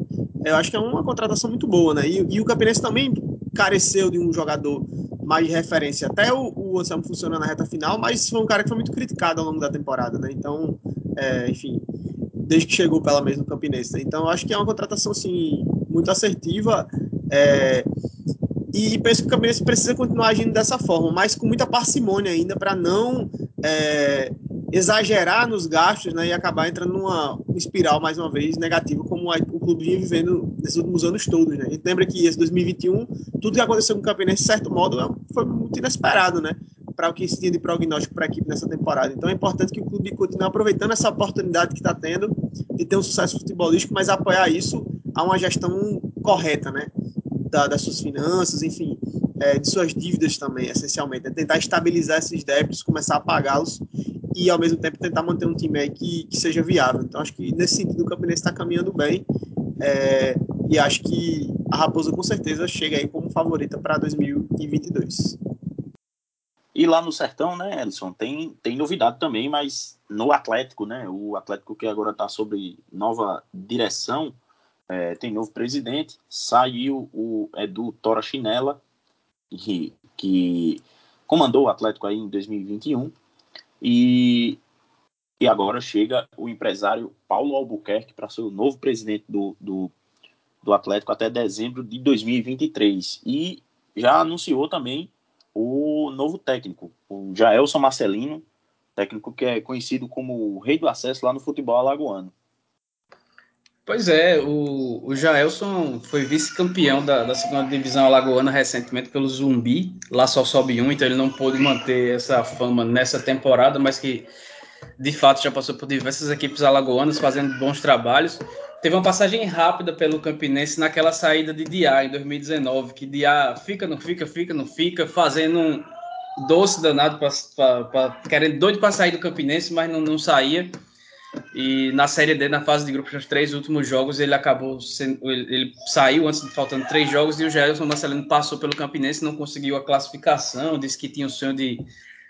Eu acho que é uma contratação muito boa, né? E, e o Campinense também careceu de um jogador mais de referência. Até o, o Anselmo funciona na reta final, mas foi um cara que foi muito criticado ao longo da temporada, né? Então, é, enfim, desde que chegou pela mesma Campinense. Né? Então, acho que é uma contratação, assim, muito assertiva. É, e penso que o Campinense precisa continuar agindo dessa forma, mas com muita parcimônia ainda para não é, exagerar nos gastos né, e acabar entrando numa espiral, mais uma vez, negativa, como o clube vinha vivendo nesses últimos anos todos. Né? A gente lembra que esse 2021, tudo que aconteceu com o Campinense, de certo modo, foi muito inesperado, né? Para o que se tinha de prognóstico para a equipe nessa temporada. Então é importante que o clube continue aproveitando essa oportunidade que está tendo de ter um sucesso futebolístico, mas apoiar isso a uma gestão correta, né? Da, das suas finanças, enfim, é, de suas dívidas também, essencialmente. É tentar estabilizar esses débitos, começar a pagá-los e ao mesmo tempo tentar manter um time aí que, que seja viável. Então acho que nesse sentido o Campinense está caminhando bem é, e acho que a Raposa com certeza chega aí como favorita para 2022. E lá no Sertão, né, Elson, tem, tem novidade também, mas no Atlético, né, o Atlético que agora está sobre nova direção, é, tem novo presidente, saiu o Edu Tora Chinela, que, que comandou o Atlético aí em 2021, e, e agora chega o empresário Paulo Albuquerque para ser o novo presidente do, do, do Atlético até dezembro de 2023. E já anunciou também o novo técnico, o Jaelson Marcelino, técnico que é conhecido como o rei do acesso lá no futebol alagoano. Pois é, o, o Jaelson foi vice-campeão da, da, segunda divisão alagoana recentemente pelo Zumbi. Lá só sobe um, então ele não pôde manter essa fama nessa temporada, mas que de fato já passou por diversas equipes alagoanas fazendo bons trabalhos. Teve uma passagem rápida pelo Campinense naquela saída de Diá em 2019, que Diá fica, não fica, fica, não fica, fazendo um doce danado, pra, pra, pra querendo doido para sair do Campinense, mas não, não saía. E na Série D, na fase de grupos, nos três últimos jogos, ele acabou sendo, ele, ele, saiu antes de faltando três jogos e o Gerson Marcelino passou pelo Campinense, não conseguiu a classificação, disse que tinha o sonho de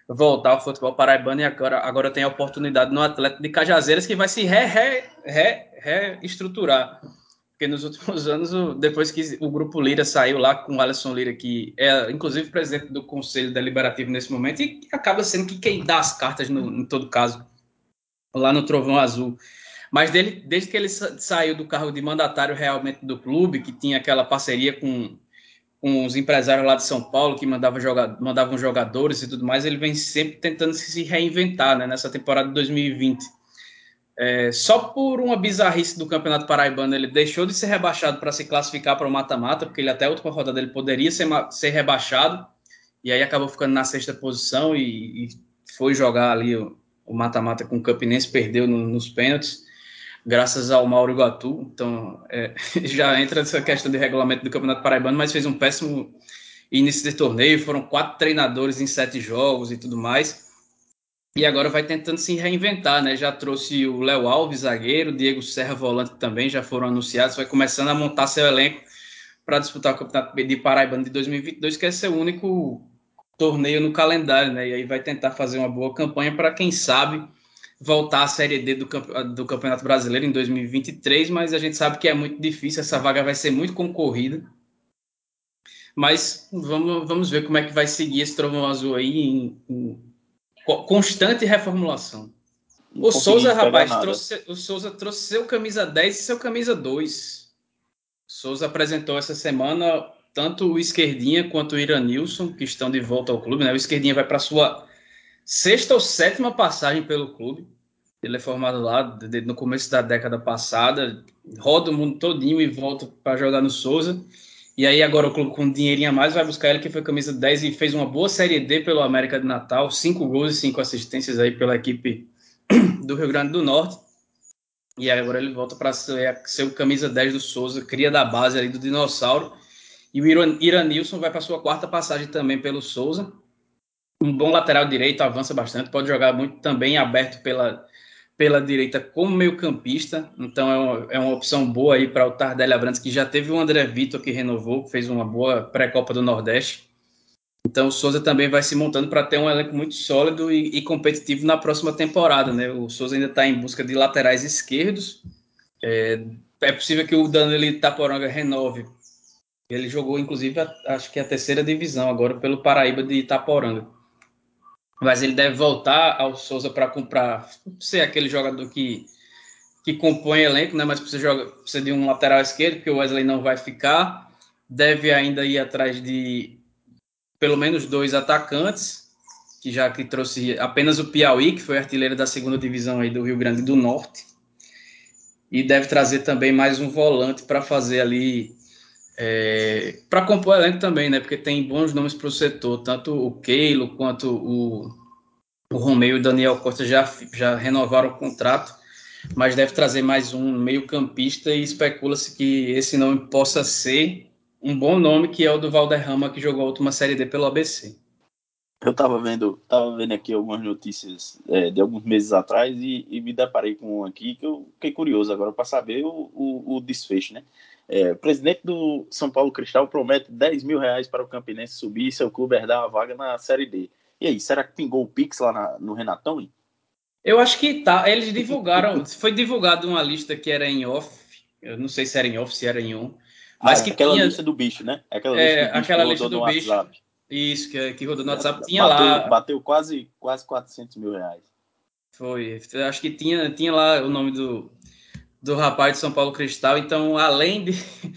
voltar ao futebol paraibano e agora, agora tem a oportunidade no Atlético de Cajazeiras que vai se reestruturar. Re, re, re Porque nos últimos (laughs) anos, depois que o grupo Lira saiu lá com o Alisson Lira, que é inclusive presidente do Conselho Deliberativo nesse momento, e acaba sendo que quem dá as cartas no, em todo caso lá no Trovão Azul. Mas dele, desde que ele saiu do cargo de mandatário realmente do clube, que tinha aquela parceria com, os empresários lá de São Paulo, que mandava joga, mandavam jogadores e tudo mais, ele vem sempre tentando se reinventar né, nessa temporada de 2020. É, só por uma bizarrice do Campeonato Paraibano, ele deixou de ser rebaixado para se classificar para o mata-mata, porque ele até a última rodada ele poderia ser, ser rebaixado, e aí acabou ficando na sexta posição e, e foi jogar ali o mata-mata com o Campinense, perdeu no, nos pênaltis, graças ao Mauro Iguatu. Então, é, (laughs) já entra essa questão de regulamento do Campeonato Paraibano, mas fez um péssimo início de torneio. Foram quatro treinadores em sete jogos e tudo mais. E agora vai tentando se reinventar, né? Já trouxe o Léo Alves, zagueiro, Diego Serra, volante também, já foram anunciados. Vai começando a montar seu elenco para disputar o Campeonato de Paraibano de 2022, que é seu único torneio no calendário, né? E aí vai tentar fazer uma boa campanha para quem sabe voltar à Série D do, do Campeonato Brasileiro em 2023, mas a gente sabe que é muito difícil, essa vaga vai ser muito concorrida. Mas vamos, vamos ver como é que vai seguir esse trovão azul aí em, em constante reformulação. o Souza, rapaz, trouxe, o Souza trouxe seu camisa 10 e seu camisa 2. O Souza apresentou essa semana tanto o Esquerdinha quanto o Iranilson, que estão de volta ao clube. Né? O Esquerdinha vai para sua sexta ou sétima passagem pelo clube. Ele é formado lá no começo da década passada, roda o mundo todinho e volta para jogar no Souza. E aí agora o clube com um dinheirinho a mais vai buscar ele, que foi camisa 10 e fez uma boa Série D pelo América de Natal, cinco gols e cinco assistências aí pela equipe (clears throat) do Rio Grande do Norte. E agora ele volta para ser, ser o camisa 10 do Souza, cria da base ali do Dinossauro. E o Iranilson vai para sua quarta passagem também pelo Souza. Um bom lateral direito, avança bastante, pode jogar muito também aberto pela, pela direita como meio-campista. Então é uma, é uma, opção boa aí para o Tardelli Abrantes, que já teve o André Vitor que renovou, fez uma boa pré-copa do Nordeste. Então o Souza também vai se montando para ter um elenco muito sólido e, e, competitivo na próxima temporada. Né? O Souza ainda está em busca de laterais esquerdos. É, é possível que o Danilo Itaporanga renove ele jogou, inclusive, a, acho que a terceira divisão agora pelo Paraíba de Itaporanga. Mas ele deve voltar ao Souza para comprar, ser aquele jogador que, que compõe elenco, né? Mas precisa, precisa de um lateral esquerdo, porque o Wesley não vai ficar. Deve ainda ir atrás de pelo menos dois atacantes, que já que trouxe apenas o Piauí, que foi artilheiro da segunda divisão aí do Rio Grande do Norte. E deve trazer também mais um volante para fazer ali é, para compor o elenco também, né? Porque tem bons nomes para o setor, tanto o Keilo quanto o, o Romeu e o Daniel Costa já, já renovaram o contrato, mas deve trazer mais um meio-campista e especula-se que esse nome possa ser um bom nome, que é o do Valderrama, que jogou a última Série D pelo ABC. Eu estava vendo, tava vendo aqui algumas notícias é, de alguns meses atrás e, e, me deparei com um aqui que eu fiquei curioso agora para saber o, o, o desfecho, né? É, o presidente do São Paulo Cristal promete 10 mil reais para o Campinense subir e seu clube herdar a vaga na Série D. E aí, será que pingou o Pix lá na, no Renatão? Hein? Eu acho que tá. Eles divulgaram, (laughs) foi divulgado uma lista que era em off. Eu não sei se era em off, se era em on. Mas ah, que aquela tinha... lista do bicho, né? Aquela é, lista do bicho, aquela lista do bicho. WhatsApp. Isso, que, que rodou no WhatsApp. Tinha bateu, lá. Bateu quase, quase 400 mil reais. Foi. Acho que tinha, tinha lá o nome do, do rapaz de São Paulo Cristal. Então, além de, (laughs)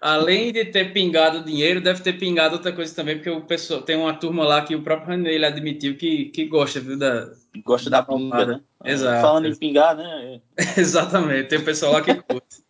além de ter pingado dinheiro, deve ter pingado outra coisa também, porque o pessoal tem uma turma lá que o próprio René ele admitiu que, que gosta, viu, da, gosta da, da pinga, né? Exato. Falando em pingar, né? (laughs) Exatamente, tem o pessoal lá que curte.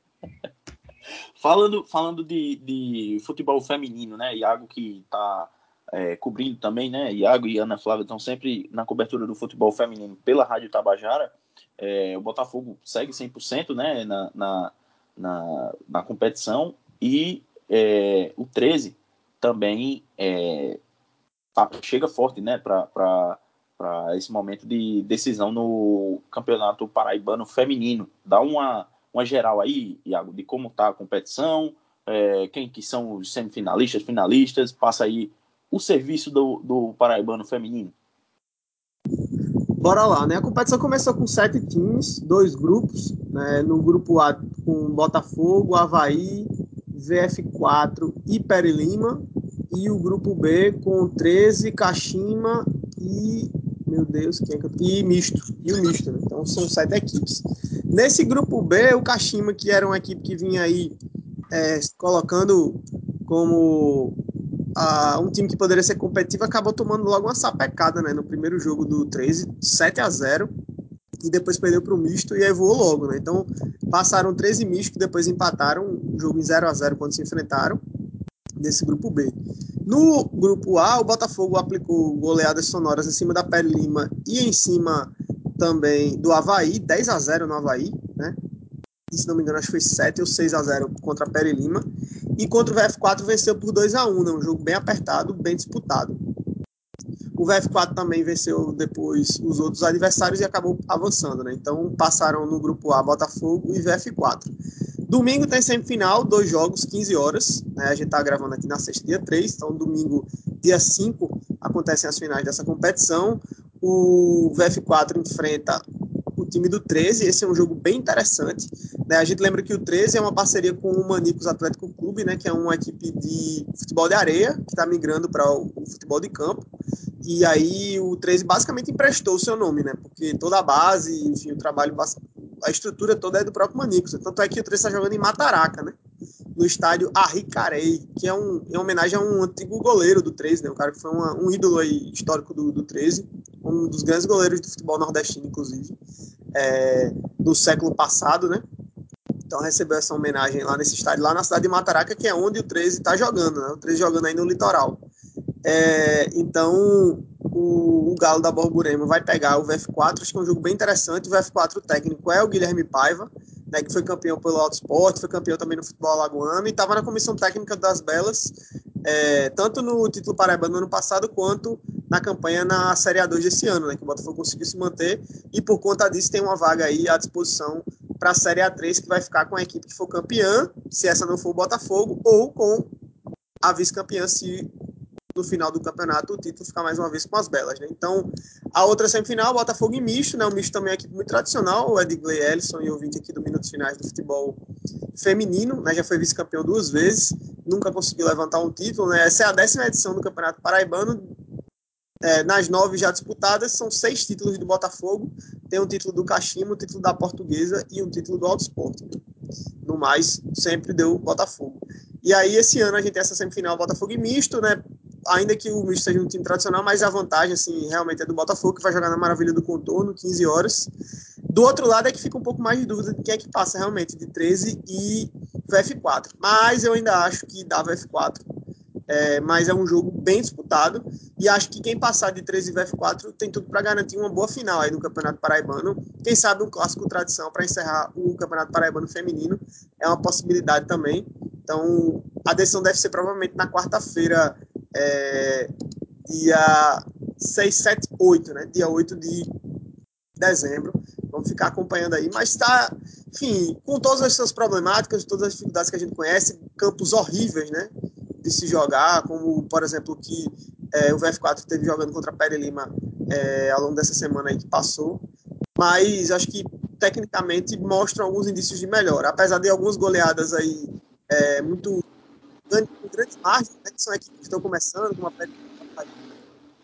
falando falando de, de futebol feminino, né? Iago que tá é, cobrindo também, né? Iago e Ana Flávia estão sempre na cobertura do futebol feminino pela Rádio Tabajara. É, o Botafogo segue 100% né, na, na, na, na competição e é, o 13 também é, tá, chega forte né, para esse momento de decisão no Campeonato Paraibano Feminino. Dá uma, uma geral aí, Iago, de como está a competição, é, quem que são os semifinalistas, finalistas, passa aí o serviço do, do Paraibano Feminino. Bora lá, né? A competição começou com sete times, dois grupos, né? No grupo A com Botafogo, Havaí, VF4 e Peri Lima, e o grupo B com 13, Kashima e meu Deus, quem é que eu... e misto, e o misto, né? Então são sete equipes. Nesse grupo B, o Kashima, que era uma equipe que vinha aí é, colocando como a, um time que poderia ser competitivo acabou tomando logo uma sapecada, né? No primeiro jogo do 13, 7 a 0 e depois perdeu para o misto e aí voou logo, né? Então passaram 13 mistos, depois empataram o jogo em 0 a 0 quando se enfrentaram nesse grupo B. No grupo A, o Botafogo aplicou goleadas sonoras em cima da Pele Lima e em cima também do Havaí, 10 a 0 no Havaí, né? E, se não me engano, acho que foi 7 ou 6 a 0 contra a Pele Lima. E contra o VF4 venceu por 2 a 1 né? um jogo bem apertado, bem disputado. O VF4 também venceu depois os outros adversários e acabou avançando, né? Então passaram no grupo A Botafogo e VF4. Domingo tem semifinal, dois jogos, 15 horas. Né? A gente está gravando aqui na sexta, dia 3. Então, domingo, dia 5, acontecem as finais dessa competição. O VF4 enfrenta o time do 13. Esse é um jogo bem interessante. Né? A gente lembra que o 13 é uma parceria com o Manicos Atlético Clube, né? que é uma equipe de futebol de areia, que está migrando para o, futebol de campo. E aí o 13 basicamente emprestou o seu nome, né? porque toda a base, enfim, o trabalho, a estrutura toda é do próprio Manicos. Tanto é que o 13 está jogando em Mataraca, né? no estádio Arricarei, que é um, em homenagem a um antigo goleiro do 13, né? um cara que foi uma, um ídolo aí, histórico do, do 13, um dos grandes goleiros do futebol nordestino, inclusive é, do século passado, né? Então recebeu essa homenagem lá nesse estádio, lá na cidade de Mataraca, que é onde o 13 está jogando, né? O 13 jogando aí no litoral. É, então o, o, Galo da Borborema vai pegar o VF4, acho que é um jogo bem interessante. O VF4 técnico é o Guilherme Paiva, né, que foi campeão pelo Auto Sport, foi campeão também no futebol alagoano e estava na comissão técnica das Belas, é, tanto no título paraibano no ano passado quanto na campanha na Série A2 desse ano, né, que o Botafogo conseguiu se manter e por conta disso tem uma vaga aí à disposição para a Série A3 que vai ficar com a equipe que for campeã, se essa não for o Botafogo, ou com a vice-campeã se no final do campeonato o título ficar mais uma vez com as belas. Né? Então, a outra semifinal, Botafogo e misto, né? o misto também é uma equipe muito tradicional, o Edgley Ellison e ouvinte aqui do Minutos Finais do futebol feminino, né? já foi vice-campeão duas vezes, nunca conseguiu levantar um título. Né? Essa é a décima edição do Campeonato Paraibano, é, nas nove já disputadas, são seis títulos do Botafogo. Tem um título do Caxima, um título da Portuguesa e um título do Alto Esporte. No mais, sempre deu Botafogo. E aí, esse ano, a gente tem essa semifinal Botafogo e misto, né? Ainda que o misto seja um time tradicional, mas a vantagem, assim, realmente é do Botafogo, que vai jogar na Maravilha do Contorno, 15 horas. Do outro lado é que fica um pouco mais de dúvida de quem é que passa realmente, de 13 e VF4. Mas eu ainda acho que dá VF4 é, mas é um jogo bem disputado e acho que quem passar de 13 e VF4 tem tudo para garantir uma boa final aí no Campeonato Paraibano. Quem sabe um clássico tradição para encerrar o Campeonato Paraibano Feminino é uma possibilidade também. Então a decisão deve ser provavelmente na quarta-feira, é, dia 6, 7, 8, né? Dia 8 de dezembro. Vamos ficar acompanhando aí. Mas está, enfim, com todas as suas problemáticas, todas as dificuldades que a gente conhece, campos horríveis, né? De se jogar, como, por exemplo, que é, o VF4 teve jogando contra a Pere Lima é, ao longo dessa semana aí que passou. Mas acho que tecnicamente mostram alguns indícios de melhora, apesar de algumas goleadas aí é, muito com grandes margens, né, que são equipes que estão começando, como a Pere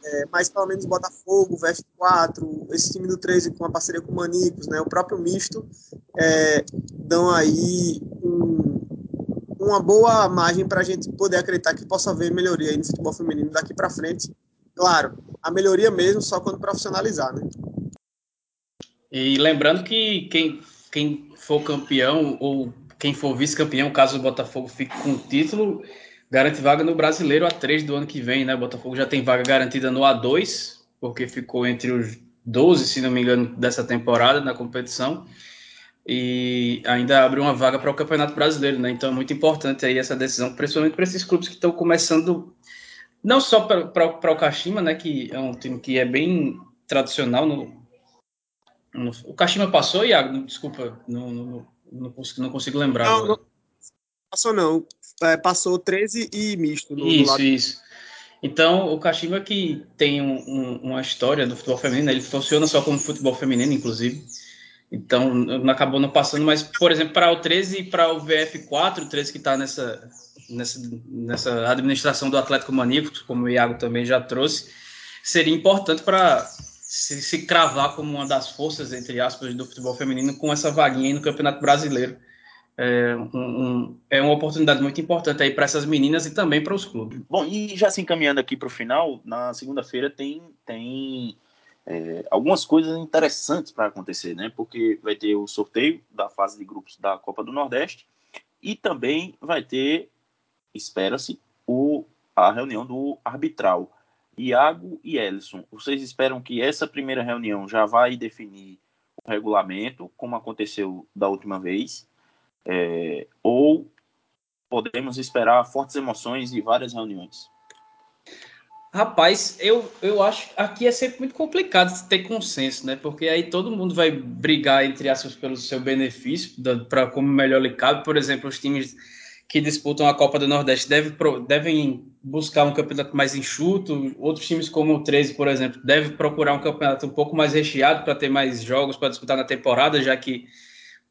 é, mas pelo menos Botafogo, VF4, esse time do 13 com a parceria com o Manicos, né, o próprio misto, é, dão aí uma boa margem para a gente poder acreditar que possa haver melhoria no futebol feminino daqui para frente. Claro, a melhoria mesmo só quando profissionalizar, né? E lembrando que quem, quem for campeão ou quem for vice-campeão, caso o Botafogo fique com o título, garante vaga no Brasileiro A3 do ano que vem, né? O Botafogo já tem vaga garantida no A2, porque ficou entre os 12, se não me engano, dessa temporada na competição. E ainda abre uma vaga para o Campeonato Brasileiro, né? Então é muito importante aí essa decisão, principalmente para esses clubes que estão começando, não só para o Kashima, né? Que é um time que é bem tradicional no, no o Kashima passou, Iago? Desculpa, não, não, não, consigo, não consigo lembrar. Não, não, passou não. É, passou 13 e misto. No, isso, isso. Então, o Kashima que tem um, um, uma história do futebol feminino, ele funciona só como futebol feminino, inclusive. Então, não acabou não passando, mas, por exemplo, para o 13 e para o VF4, o 13 que está nessa, nessa, nessa administração do Atlético Maníaco, como o Iago também já trouxe, seria importante para se, se, cravar como uma das forças, entre aspas, do futebol feminino com essa vaguinha no Campeonato Brasileiro é, um, um, é uma oportunidade muito importante aí para essas meninas e também para os clubes. Bom, e já se encaminhando aqui para o final, na segunda-feira tem, tem é, algumas coisas interessantes para acontecer, né? Porque vai ter o sorteio da fase de grupos da Copa do Nordeste e também vai ter, espera-se, a reunião do arbitral. Iago e Ellison, vocês esperam que essa primeira reunião já vai definir o regulamento, como aconteceu da última vez, é, ou podemos esperar fortes emoções e várias reuniões? Rapaz, eu, eu acho que aqui é sempre muito complicado ter consenso, né? Porque aí todo mundo vai brigar, entre aspas, pelo seu benefício, para como melhor lhe cabe. Por exemplo, os times que disputam a Copa do Nordeste devem, devem buscar um campeonato mais enxuto. Outros times, como o 13, por exemplo, devem procurar um campeonato um pouco mais recheado para ter mais jogos para disputar na temporada, já que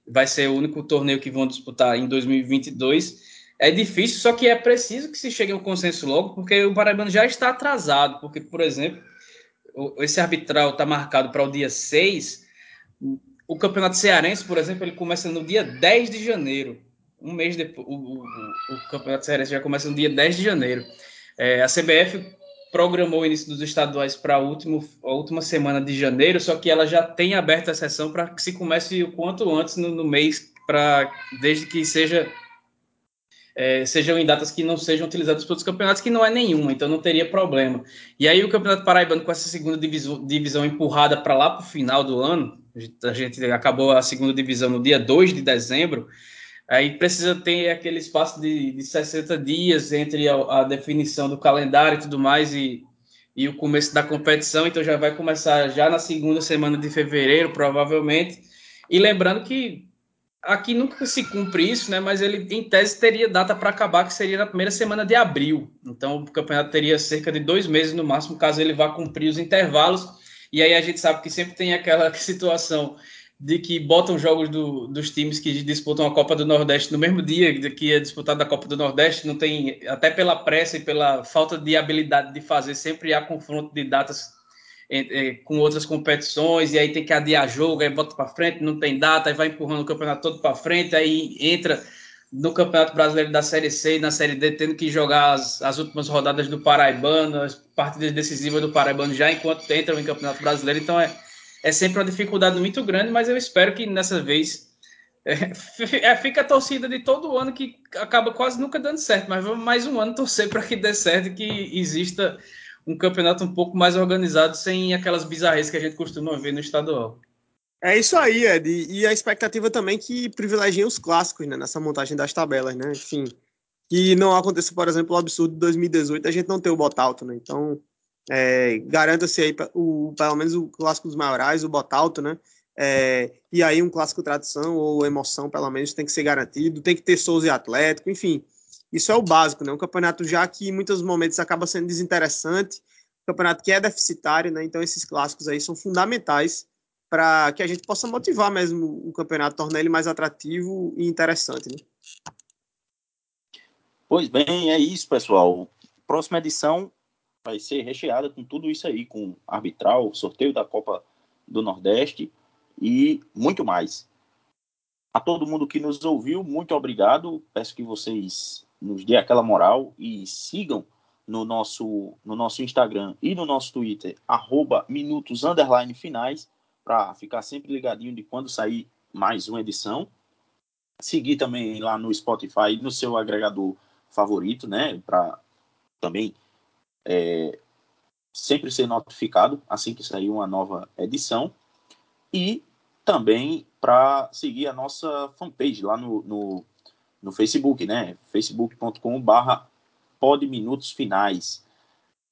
vai ser o único torneio que vão disputar em 2022. É difícil, só que é preciso que se chegue a um consenso logo, porque o Paraibano já está atrasado. Porque, por exemplo, esse arbitral está marcado para o dia 6. O Campeonato Cearense, por exemplo, ele começa no dia 10 de janeiro. Um mês depois. O, o, o Campeonato Cearense já começa no dia 10 de janeiro. É, a CBF programou o início dos estaduais para a última semana de janeiro, só que ela já tem aberta a sessão para que se comece o quanto antes no, no mês, para desde que seja é, sejam em datas que não sejam utilizadas pelos campeonatos, que não é nenhuma, então não teria problema. E aí o Campeonato Paraibano, com essa segunda divisão, divisão empurrada para lá para o final do ano, a gente acabou a segunda divisão no dia 2 de dezembro, Aí precisa ter aquele espaço de, de 60 dias entre a, a, definição do calendário e tudo mais e, e o começo da competição, então já vai começar já na segunda semana de fevereiro, provavelmente. E lembrando que aqui nunca se cumpre isso, né? Mas ele, em tese, teria data para acabar, que seria na primeira semana de abril. Então o campeonato teria cerca de dois meses no máximo, caso ele vá cumprir os intervalos. E aí a gente sabe que sempre tem aquela (laughs) situação de que botam jogos do, dos times que disputam a Copa do Nordeste no mesmo dia que é disputada a Copa do Nordeste, não tem, até pela pressa e pela falta de habilidade de fazer, sempre há confronto de datas com outras competições, e aí tem que adiar jogo, aí bota para frente, não tem data, aí vai empurrando o campeonato todo para frente, aí entra no Campeonato Brasileiro da Série C e na Série D, tendo que jogar as, as últimas rodadas do Paraibano, as partidas decisivas do Paraibano já enquanto entram em Campeonato Brasileiro, então é é sempre uma dificuldade muito grande, mas eu espero que nessa vez é, (laughs) é, fica a torcida de todo ano que acaba quase nunca dando certo, mas vamos mais um ano torcer para que dê certo e que exista um campeonato um pouco mais organizado sem aquelas bizarrices que a gente costuma ver no estadual. É isso aí, Ed. E a expectativa também que privilegie os clássicos né, nessa montagem das tabelas, né? Enfim, que não aconteça, por exemplo, o absurdo de 2018 a gente não ter o Botalto, né? Então, é, Garanta-se aí o, pelo menos o clássico dos maiorais, o Botalto, né? É, e aí um clássico tradição ou emoção, pelo menos, tem que ser garantido, tem que ter Souza e Atlético, enfim. Isso é o básico, né? Um campeonato já que em muitos momentos acaba sendo desinteressante, um campeonato que é deficitário, né? Então esses clássicos aí são fundamentais para que a gente possa motivar mesmo o campeonato, tornar ele mais atrativo e interessante, né? Pois bem, é isso, pessoal. Próxima edição vai ser recheada com tudo isso aí, com arbitral, sorteio da Copa do Nordeste e muito mais. a todo mundo que nos ouviu, muito obrigado. Peço que vocês nos dê aquela moral e sigam no nosso, no nosso Instagram e no nosso Twitter, arroba minutos underline finais, para ficar sempre ligadinho de quando sair mais uma edição. Seguir também lá no Spotify, no seu agregador favorito, né? Para também é, sempre ser notificado assim que sair uma nova edição. E também para seguir a nossa fanpage lá no, no, no Facebook, né? facebook.com/barra minutos finais.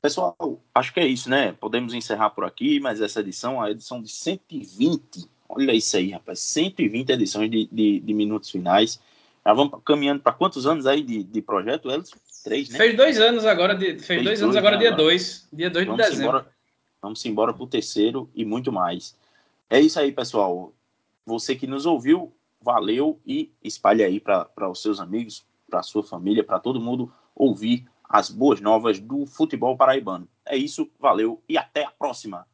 Pessoal, acho que é isso, né? Podemos encerrar por aqui, mas essa edição, a edição de 120, olha isso aí, rapaz, 120 edições de, de, de minutos finais. Já vamos caminhando para quantos anos aí de, de projeto, Elton? Três, né? Fez dois anos agora, de, fez, fez dois, dois, anos agora, né, dia 2, dia 2 de dezembro. Embora, vamos embora para o terceiro e muito mais. É isso aí, pessoal. Você que nos ouviu, valeu e espalhe aí para os seus amigos, para a sua família, para todo mundo ouvir as boas novas do futebol paraibano. É isso, valeu e até a próxima.